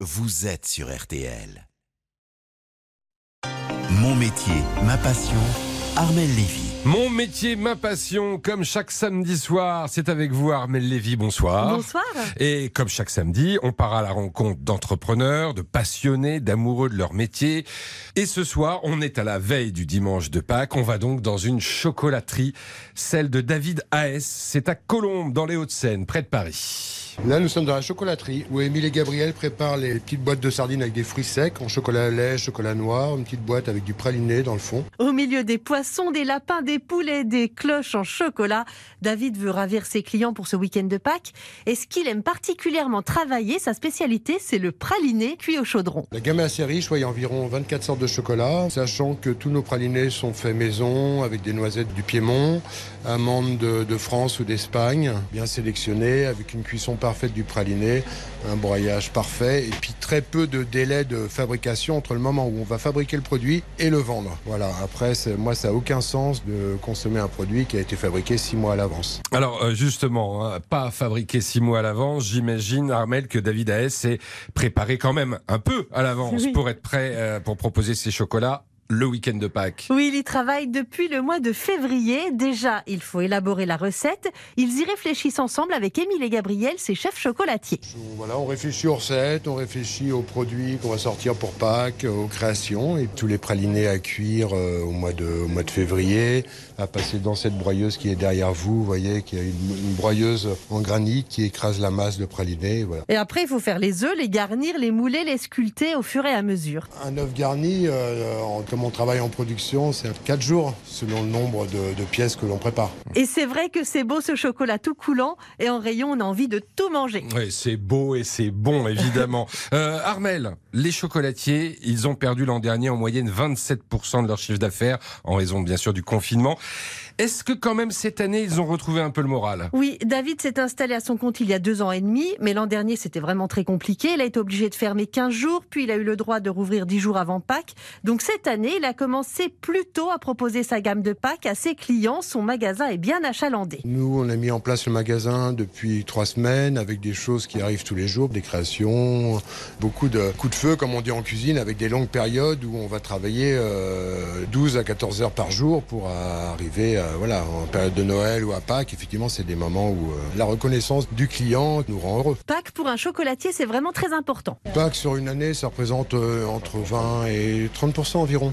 vous êtes sur RTL. Mon métier, ma passion, Armel Lévy. Mon métier, ma passion, comme chaque samedi soir, c'est avec vous Armel Lévy, bonsoir. Bonsoir. Et comme chaque samedi, on part à la rencontre d'entrepreneurs, de passionnés, d'amoureux de leur métier. Et ce soir, on est à la veille du dimanche de Pâques. On va donc dans une chocolaterie, celle de David Haes. C'est à Colombes, dans les Hauts-de-Seine, près de Paris. Là, nous sommes dans la chocolaterie où Émile et Gabriel préparent les petites boîtes de sardines avec des fruits secs en chocolat à lait, chocolat noir, une petite boîte avec du praliné dans le fond. Au milieu des poissons, des lapins, des poulets, des cloches en chocolat, David veut ravir ses clients pour ce week-end de Pâques. Et ce qu'il aime particulièrement travailler, sa spécialité, c'est le praliné cuit au chaudron. La gamme est assez riche, ouais, il y a environ 24 sortes de chocolat, sachant que tous nos pralinés sont faits maison avec des noisettes du Piémont, amandes de, de France ou d'Espagne, bien sélectionnées, avec une cuisson parfaite du praliné, un broyage parfait, et puis très peu de délai de fabrication entre le moment où on va fabriquer le produit et le vendre. Voilà, après, moi, ça n'a aucun sens de consommer un produit qui a été fabriqué six mois à l'avance. Alors euh, justement, hein, pas fabriqué six mois à l'avance, j'imagine Armel que David Haes s'est préparé quand même un peu à l'avance Oui. pour être prêt euh, pour proposer ses chocolats le week-end de Pâques. Oui, il y travaille depuis le mois de février. Déjà, il faut élaborer la recette. Ils y réfléchissent ensemble avec Émile et Gabriel, ses chefs chocolatiers. On- Voilà, on réfléchit aux recettes, on réfléchit aux produits qu'on va sortir pour Pâques, euh, aux créations et tous les pralinés à cuire euh, au, mois de, au mois de février, à passer dans cette broyeuse qui est derrière vous, vous voyez, qui a une, une broyeuse en granit qui écrase la masse de pralinés. Voilà. Et après, il faut faire les œufs, les garnir, les mouler, les sculpter au fur et à mesure. Un œuf garni, euh, en- comme on travaille en production, c'est 4 jours selon le nombre de, de pièces que l'on prépare. Et c'est vrai que c'est beau ce chocolat tout coulant. Et en rayon, on a envie de tout manger. Oui, c'est beau et c'est bon, évidemment. Euh, Armel, les chocolatiers, ils ont perdu l'an dernier en moyenne 27% de leur chiffre d'affaires, en raison bien sûr du confinement. Est-ce que quand même cette année, ils ont retrouvé un peu le moral? Oui, David s'est installé à son compte il y a deux ans et demi, mais l'an dernier c'était vraiment très compliqué. Il a été obligé de fermer 15 jours, puis il a eu le droit de rouvrir 10 jours avant Pâques. Donc cette année, il a commencé plus tôt à proposer sa gamme de Pâques à ses clients. Son magasin est bien achalandé. Nous, on a mis en place le magasin depuis trois semaines avec des choses qui arrivent tous les jours, des créations, beaucoup de coups de feu, comme on dit en cuisine, avec des longues périodes où on va travailler euh, 12 à 14 heures par jour pour arriver, à, voilà, en période de Noël ou à Pâques. Effectivement, c'est des moments où euh, la reconnaissance du client nous rend heureux. Pâques pour un chocolatier, c'est vraiment très important. Pâques sur une année, ça représente euh, entre 20 et 30% environ,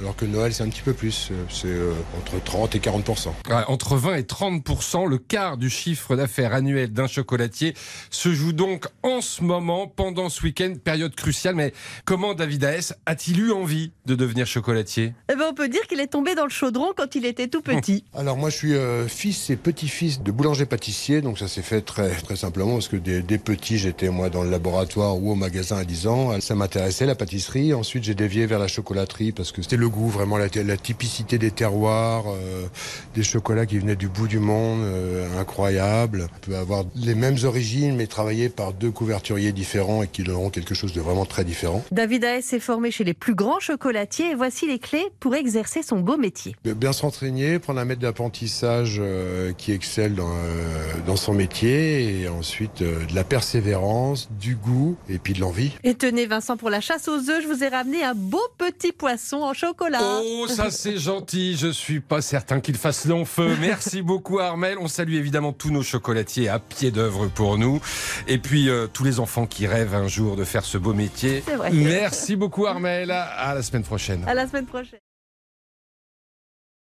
alors que Noël, c'est un petit peu plus, euh, c'est euh, entre 30 et 40 Ouais, Entre 20 et 30%, le quart du chiffre d'affaires annuel d'un chocolatier se joue donc en ce moment, pendant ce week-end, période cruciale. Mais comment David Haes a-t-il eu envie de devenir chocolatier? Eh ben, on peut dire qu'il est tombé dans le chaudron quand il était tout petit. Alors moi je suis euh, fils et petit-fils de boulanger-pâtissier, donc ça s'est fait très très simplement parce que dès, dès petit j'étais moi dans le laboratoire ou au magasin à 10 ans. Ça m'intéressait la pâtisserie. Ensuite j'ai dévié vers la chocolaterie parce que c'était le goût, vraiment la, la typicité des terroirs, euh, des chocolats qui venaient du bout du monde, euh, incroyable. On peut avoir les mêmes origines mais travailler par deux couverturiers différents et qui donneront quelque chose de vraiment très différent. David Haes s'est formé chez les plus grands chocolatiers et voici les clés pour exercer son beau métier. Bien se renseigner, prendre un maître d'apprentissage euh, qui excelle dans, dans son métier et ensuite de la persévérance, du goût et puis de l'envie. Et tenez Vincent, pour la chasse aux œufs, je vous ai ramené un beau petit poisson en chocolat. Oh, ça c'est gentil. Je suis pas certain qu'il fasse long feu. Merci beaucoup Armel. On salue évidemment tous nos chocolatiers à pied d'œuvre pour nous. Et puis euh, tous les enfants qui rêvent un jour de faire ce beau métier. C'est vrai. Merci beaucoup Armel. À la semaine prochaine. À la semaine prochaine.